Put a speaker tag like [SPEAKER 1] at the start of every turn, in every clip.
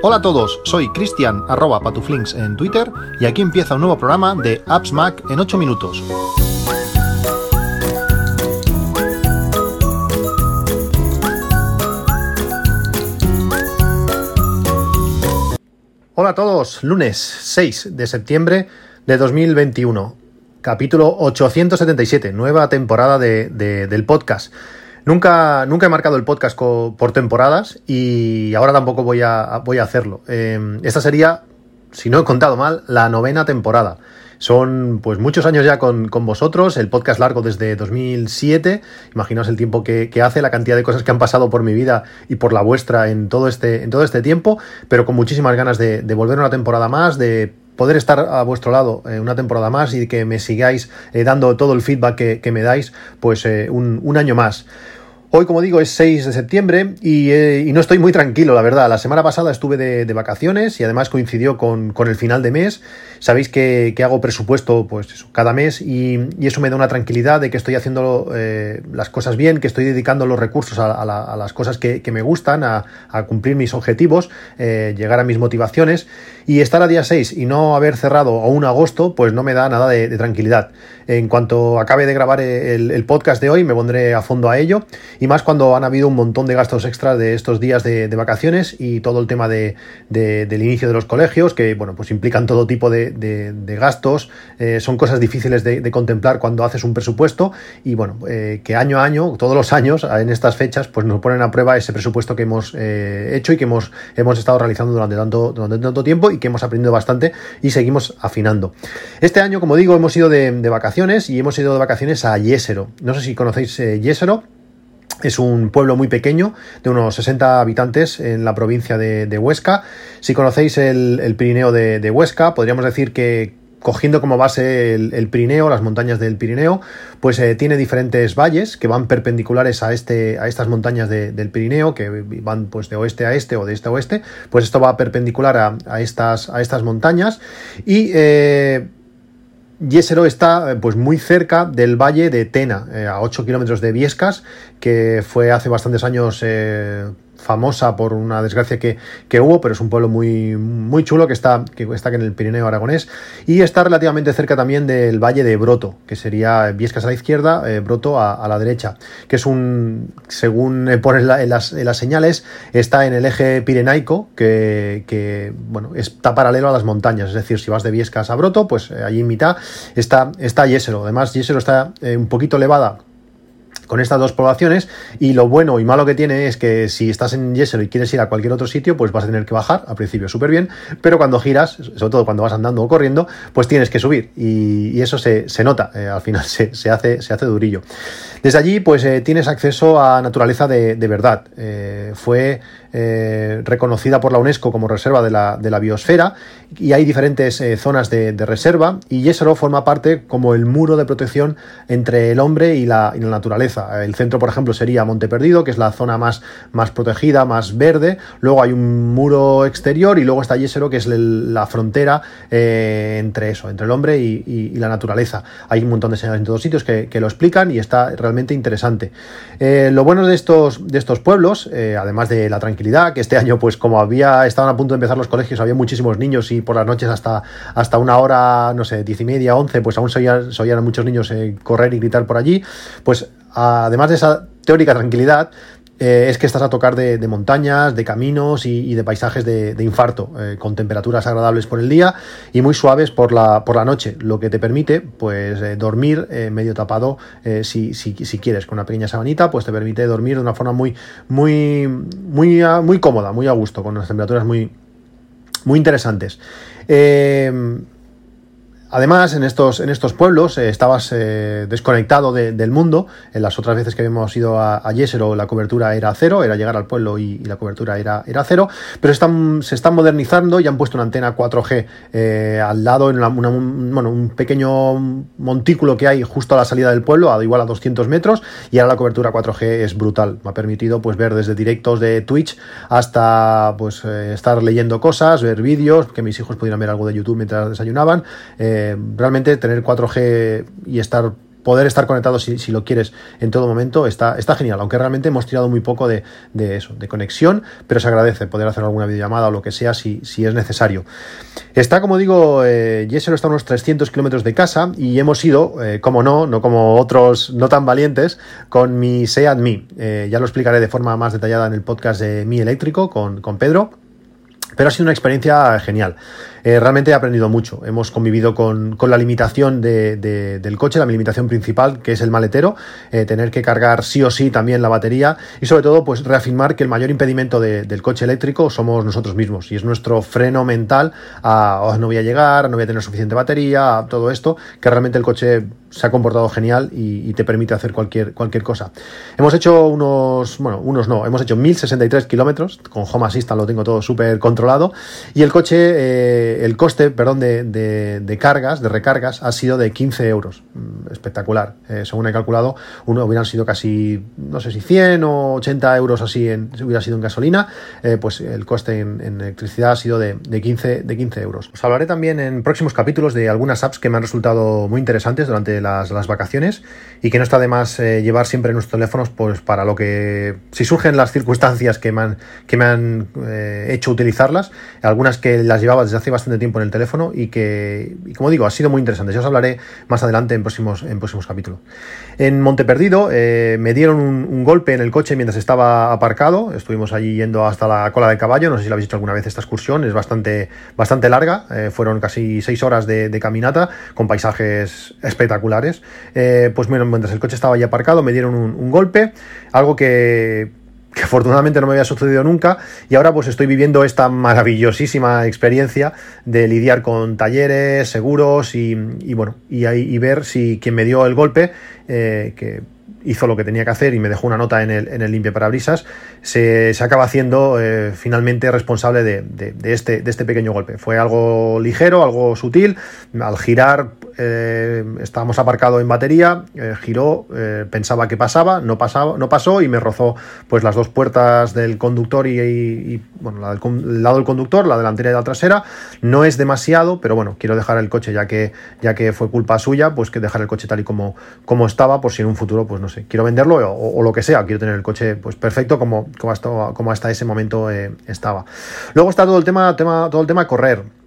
[SPEAKER 1] Hola a todos, soy Cristian arroba patuflinks en Twitter y aquí empieza un nuevo programa de Apps Mac en 8 minutos. Hola a todos, lunes 6 de septiembre de 2021, capítulo 877, nueva temporada de, del podcast. Nunca, nunca he marcado el podcast por temporadas y ahora tampoco voy a, voy a hacerlo. Em, esta sería, si no he contado mal, la novena temporada. Son pues muchos años ya con, vosotros, el podcast largo desde 2007, imaginaos el tiempo que, hace, la cantidad de cosas que han pasado por mi vida y por la vuestra en todo este, en todo este tiempo, pero con muchísimas ganas de, volver una temporada más, de poder estar a vuestro lado eh, una temporada más y que me sigáis eh, dando todo el feedback que, me dais, pues eh, un año más. Hoy, como digo, es 6 de septiembre eh, y, no estoy muy tranquilo, la verdad. La semana pasada estuve de, vacaciones y además coincidió con, el final de mes. Sabéis que, hago presupuesto pues cada mes y, eso me da una tranquilidad de que estoy haciendo eh, las cosas bien, que estoy dedicando los recursos a, las cosas que, me gustan, a, cumplir mis objetivos, eh, llegar a mis motivaciones. Y estar a día 6 y no haber cerrado aún agosto, pues no me da nada de, tranquilidad. En cuanto acabe de grabar el, podcast de hoy, me pondré a fondo a ello. Y más cuando han habido un montón de gastos extras de estos días de, vacaciones y todo el tema de, del inicio de los colegios, que bueno, pues implican todo tipo de, gastos. Eh, son cosas difíciles de, contemplar cuando haces un presupuesto. Y bueno, eh, que año a año, todos los años, en estas fechas, pues nos ponen a prueba ese presupuesto que hemos eh, hecho y que hemos, hemos estado realizando durante tanto, durante tanto tiempo que hemos aprendido bastante y seguimos afinando. Este año, como digo, hemos ido de, vacaciones y hemos ido de vacaciones a Yesero. No sé si conocéis Yesero. Es un pueblo muy pequeño, de unos 60 habitantes en la provincia de, Huesca. Si conocéis el, Pirineo de, Huesca, podríamos decir que, cogiendo como base el, Pirineo, las montañas del Pirineo, pues eh, tiene diferentes valles que van perpendiculares a, este, a estas montañas del Pirineo, que van pues de oeste a este o de este a oeste, pues esto va perpendicular a, estas, a estas montañas y... Eh, Yesero está pues muy cerca del valle de Tena, eh, a 8 kilómetros de Viescas, que fue hace bastantes años famosa por una desgracia que, hubo, pero es un pueblo muy, muy chulo que está, que está en el Pirineo aragonés y está relativamente cerca también del Valle de Broto, que sería Viescas a la izquierda, eh, Broto a, la derecha, que es un, según ponen en, las, señales, está en el eje pirenaico, que, bueno, está paralelo a las montañas, es decir, si vas de Viescas a Broto, pues eh, allí en mitad está, está Yesero, además Yesero está eh, un poquito elevada con estas dos poblaciones y lo bueno y malo que tiene es que si estás en Yesero y quieres ir a cualquier otro sitio, pues vas a tener que bajar, al principio súper bien, pero cuando giras, sobre todo cuando vas andando o corriendo, pues tienes que subir y, eso se, nota, eh, al final se, hace, se hace durillo. Desde allí, pues eh, tienes acceso a naturaleza de, verdad. Eh, fue reconocida por la UNESCO como reserva de la, de la biosfera y hay diferentes zonas de, reserva y Yesero forma parte como el muro de protección entre el hombre y la, y la naturaleza el centro, por ejemplo, sería Monte Perdido, que es la zona más, más protegida, más verde. Luego hay un muro exterior y luego está Yesero, que es la frontera eh, entre eso, entre el hombre y, la naturaleza. Hay un montón de señales en todos sitios que, lo explican y está realmente interesante. Eh, lo bueno de estos, de estos pueblos, eh, además de la tranquilidad, que este año, pues como había, estaban a punto de empezar los colegios, había muchísimos niños y por las noches hasta, hasta una hora, no sé, diez y media, once, pues aún se oían, muchos niños correr y gritar por allí, pues además de esa teórica tranquilidad, eh, es que estás a tocar de, montañas, de caminos y, de paisajes de, infarto, eh, con temperaturas agradables por el día y muy suaves por la, por la noche, lo que te permite pues eh, dormir medio tapado si, si, si, quieres, con una pequeña sabanita, pues te permite dormir de una forma muy, muy, muy, muy cómoda, muy a gusto, con unas temperaturas muy, muy interesantes. Además, en estos, en estos pueblos eh, estabas eh, desconectado del mundo. En las otras veces que hemos ido a, a Yesero la cobertura era cero, era llegar al pueblo y, la cobertura era, era cero, pero están, se están modernizando y han puesto una antena 4G eh, al lado, en un pequeño montículo que hay justo a la salida del pueblo, a igual a 200 metros, y ahora la cobertura 4G es brutal. Me ha permitido pues, ver desde directos de Twitch hasta pues, estar leyendo cosas, ver vídeos, que mis hijos pudieran ver algo de YouTube mientras desayunaban realmente tener 4G y estar poder estar conectado si, lo quieres en todo momento está, está genial, aunque realmente hemos tirado muy poco de, eso, de conexión, pero se agradece poder hacer alguna videollamada o lo que sea si, si es necesario. Está, como digo, eh, Yesero está a unos 300 kilómetros de casa y hemos ido, eh, como no, no como otros no tan valientes, con mi Seat Mi. Eh, ya lo explicaré de forma más detallada en el podcast de Mi Eléctrico con, con Pedro. Pero ha sido una experiencia genial. Eh, realmente he aprendido mucho. Hemos convivido con, la limitación del coche, la limitación principal, que es el maletero, eh, tener que cargar sí o sí también la batería y sobre todo pues reafirmar que el mayor impedimento del coche eléctrico somos nosotros mismos y es nuestro freno mental a oh, no voy a llegar, no voy a tener suficiente batería, todo esto, que realmente el coche se ha comportado genial y, te permite hacer cualquier, cualquier cosa. Hemos hecho unos, bueno, unos no, hemos hecho 1063 kilómetros, con Home Assistant lo tengo todo súper controlado y el coche... Eh, el coste, perdón, de, cargas, de recargas, ha sido de 15 euros. Mm, espectacular. Eh, según he calculado, uno hubieran sido casi, no sé si 100 o 80 euros así en, hubiera sido en gasolina, eh, pues el coste en, electricidad ha sido de, 15, de 15 euros. Os hablaré también en próximos capítulos de algunas apps que me han resultado muy interesantes durante las, vacaciones y que no está de más llevar siempre en nuestros teléfonos pues para lo que, si surgen las circunstancias que me han, que me han hecho utilizarlas, algunas que las llevaba desde hace bastante tiempo en el teléfono y que, como digo, ha sido muy interesante. Ya os hablaré más adelante en próximos, en próximos capítulos. En Monteperdido eh, me dieron un, golpe en el coche mientras estaba aparcado. Estuvimos allí yendo hasta la cola de caballo. No sé si lo habéis hecho alguna vez esta excursión. Es bastante, bastante larga. Eh, fueron casi seis horas de, caminata con paisajes espectaculares. Eh, pues bueno, mientras el coche estaba allí aparcado me dieron un golpe. Algo que que afortunadamente no me había sucedido nunca y ahora pues estoy viviendo esta maravillosísima experiencia de lidiar con talleres, seguros y, bueno, y, y, ver si quien me dio el golpe, eh, que hizo lo que tenía que hacer y me dejó una nota en el, en el limpia parabrisas, se, se acaba haciendo eh, finalmente responsable de, de, este, de este pequeño golpe. Fue algo ligero, algo sutil. Al girar, eh, estábamos aparcados en batería, eh, giró, pensaba que pasaba, no, pasaba, no pasó y me rozó pues, las dos puertas del conductor y, bueno, la del, el lado del conductor, la delantera y la trasera. No es demasiado, pero bueno, quiero dejar el coche ya que, ya que fue culpa suya, pues que dejar el coche tal y como, como estaba, por si en un futuro, pues no sé, quiero venderlo o, lo que sea, quiero tener el coche pues perfecto como, como, hasta, como hasta ese momento eh, estaba. Luego está todo el tema, tema, todo el tema correr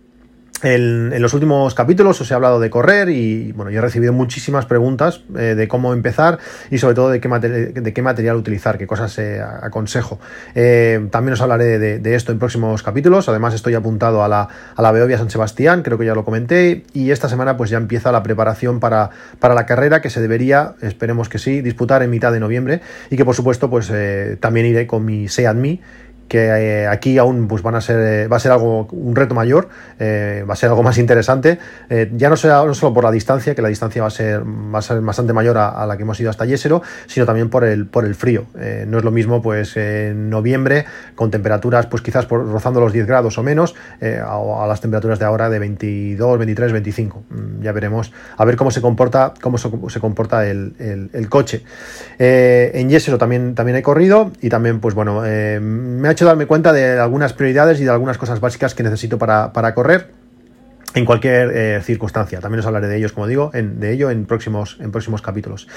[SPEAKER 1] en los últimos capítulos os he hablado de correr y bueno, yo he recibido muchísimas preguntas eh, de cómo empezar y sobre todo de qué, de qué material utilizar, qué cosas eh, aconsejo. Eh, también os hablaré de, esto en próximos capítulos. Además estoy apuntado a la, a la Beovia San Sebastián, creo que ya lo comenté. Y esta semana pues ya empieza la preparación para, para la carrera que se debería, esperemos que sí, disputar en mitad de noviembre y que por supuesto pues también iré con mi Seat Me que eh, aquí aún pues van a ser eh, va a ser algo un reto mayor eh, va a ser algo más interesante. Ya no, sea, no solo por la distancia que la distancia va a ser, va a ser bastante mayor a, la que hemos ido hasta Yesero sino también por el por el frío. No es lo mismo pues en noviembre con temperaturas pues quizás rozando los 10 grados o menos a, las temperaturas de ahora de 22 23 25 ya veremos a ver cómo se comporta cómo se, comporta el, el, coche. En Yesero también también he corrido y también pues bueno me ha hecho darme cuenta de algunas prioridades y de algunas cosas básicas que necesito para, para correr en cualquier eh, circunstancia. También os hablaré de ellos, como digo, en, de ello en próximos, en próximos capítulos.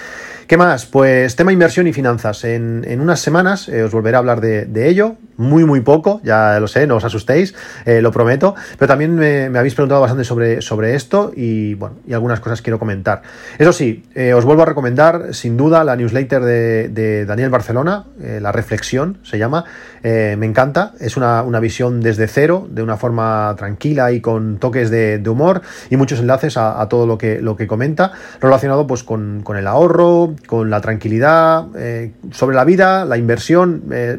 [SPEAKER 1] ¿Qué más? Pues tema inversión y finanzas. En, unas semanas eh, os volveré a hablar de, ello, muy, muy poco, ya lo sé, no os asustéis, eh, lo prometo, pero también me, habéis preguntado bastante sobre, sobre esto y, bueno, y algunas cosas quiero comentar. Eso sí, os vuelvo a recomendar, sin duda, la newsletter de, Daniel Barcelona, La Reflexión se llama, me encanta, es una, una visión desde cero, de una forma tranquila y con toques de de, humor y muchos enlaces a, todo lo que, lo que comenta, relacionado pues con, el ahorro, con la tranquilidad, eh, sobre la vida, la inversión. Eh,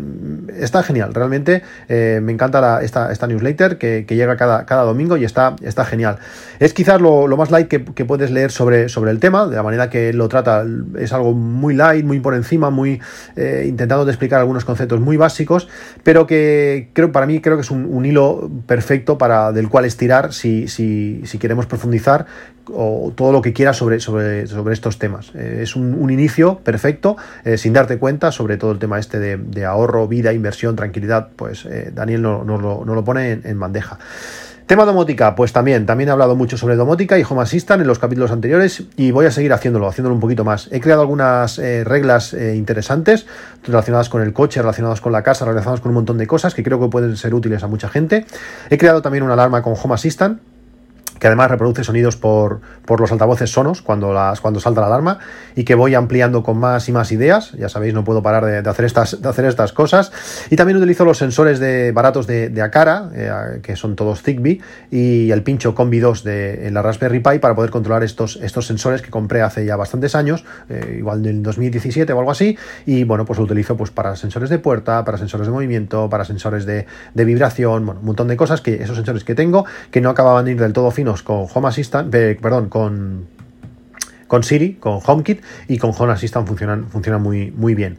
[SPEAKER 1] está genial, realmente eh, me encanta esta, esta, newsletter que, llega cada, cada, domingo y está, está genial. Es quizás lo, más light que, puedes leer sobre, sobre el tema, de la manera que lo trata, es algo muy light, muy por encima, muy intentando explicar algunos conceptos muy básicos, pero que creo para mí creo que es un, hilo perfecto para del cual estirar si, si, queremos profundizar o todo lo que quieras sobre, sobre, sobre estos temas. Eh, es un, inicio perfecto, eh, sin darte cuenta, sobre todo el tema este de, ahorro, vida, inversión, tranquilidad, pues eh, Daniel nos no, lo pone en, bandeja. Tema domótica, pues también, también he hablado mucho sobre domótica y Home Assistant en los capítulos anteriores y voy a seguir haciéndolo, haciéndolo un poquito más. He creado algunas reglas interesantes relacionadas con el coche, relacionadas con la casa, relacionadas con un montón de cosas que creo que pueden ser útiles a mucha gente. He creado también una alarma con Home Assistant que además reproduce sonidos por, por, los altavoces sonos cuando, las, cuando salta la alarma y que voy ampliando con más y más ideas. Ya sabéis, no puedo parar de, hacer, estas, de hacer estas cosas. Y también utilizo los sensores de, baratos de, de Acara, eh, que son todos Zigbee, y el pincho Combi 2 de la Raspberry Pi para poder controlar estos, estos sensores que compré hace ya bastantes años, eh, igual del 2017 o algo así. Y bueno, pues lo utilizo pues, para sensores de puerta, para sensores de movimiento, para sensores de, de vibración, bueno, un montón de cosas que esos sensores que tengo que no acababan de ir del todo con Home Assistant, perdón, con con Siri, con HomeKit y con Home Assistant funcionan, funcionan muy, muy bien.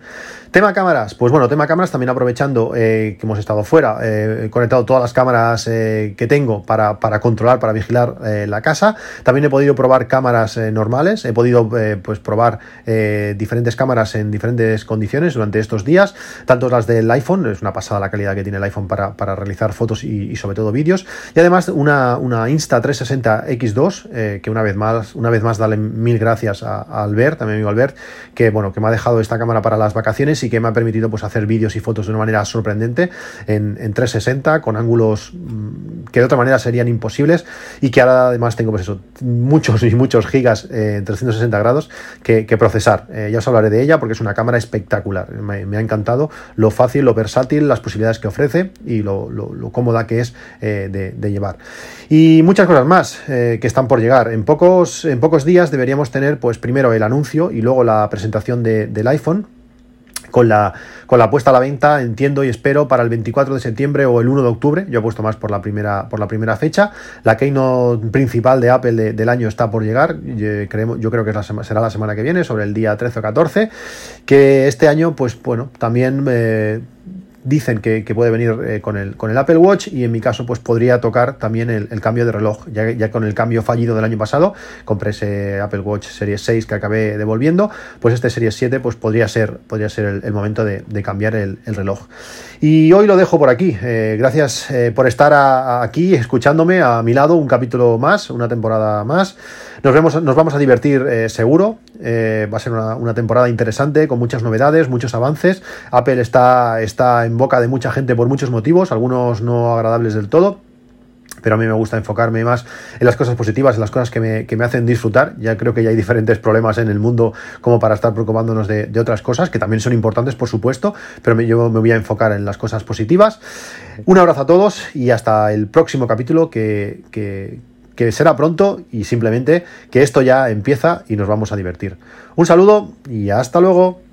[SPEAKER 1] Tema cámaras, pues bueno, tema cámaras también aprovechando eh, que hemos estado fuera, eh, he conectado todas las cámaras eh, que tengo para, controlar, para vigilar la casa. También he podido probar cámaras normales, he podido pues probar diferentes cámaras en diferentes condiciones durante estos días, tanto las del iPhone, es una pasada la calidad que tiene el iPhone para, realizar fotos y, sobre todo vídeos, y además una, una Insta360 X2, que una vez más, una vez más dale mil gracias a, Albert, a mi amigo Albert, que bueno, que me ha dejado esta cámara para las vacaciones y que me ha permitido pues hacer vídeos y fotos de una manera sorprendente en, 360 con ángulos mm, que de otra manera serían imposibles y que ahora además tengo pues eso, muchos y muchos gigas en 360 grados que, procesar. Eh, ya os hablaré de ella porque es una cámara espectacular. Me, ha encantado lo fácil, lo versátil, las posibilidades que ofrece y lo, cómoda que es eh, de, llevar. Y muchas cosas más eh, que están por llegar. En pocos, en pocos días deberíamos tener pues primero el anuncio y luego la presentación del iPhone con la, con la puesta a la venta, entiendo y espero, para el 24 de septiembre o el 1 de octubre. Yo he puesto más por la primera, por la primera fecha. La keynote principal de Apple del año está por llegar. Yo, yo creo que será la semana que viene, sobre el día 13 o 14. Que este año, pues bueno, también... Eh, dicen que, puede venir eh, con, el, con el Apple Watch y en mi caso pues podría tocar también el, cambio de reloj, ya, ya, con el cambio fallido del año pasado, compré ese Apple Watch Series 6 que acabé devolviendo, pues este Series 7 pues podría ser, podría ser el, momento de, cambiar el, reloj. Y hoy lo dejo por aquí, eh, gracias eh, por estar aquí escuchándome a mi lado un capítulo más, una temporada más. Nos, vemos, nos vamos a divertir seguro, va a ser una, temporada interesante con muchas novedades, muchos avances. Apple está, está en boca de mucha gente por muchos motivos, algunos no agradables del todo, pero a mí me gusta enfocarme más en las cosas positivas, en las cosas que me, hacen disfrutar. Ya creo que ya hay diferentes problemas en el mundo como para estar preocupándonos de, otras cosas, que también son importantes, por supuesto, pero yo me voy a enfocar en las cosas positivas. Un abrazo a todos y hasta el próximo capítulo que, que será pronto y simplemente que esto ya empieza y nos vamos a divertir. Un saludo y hasta luego.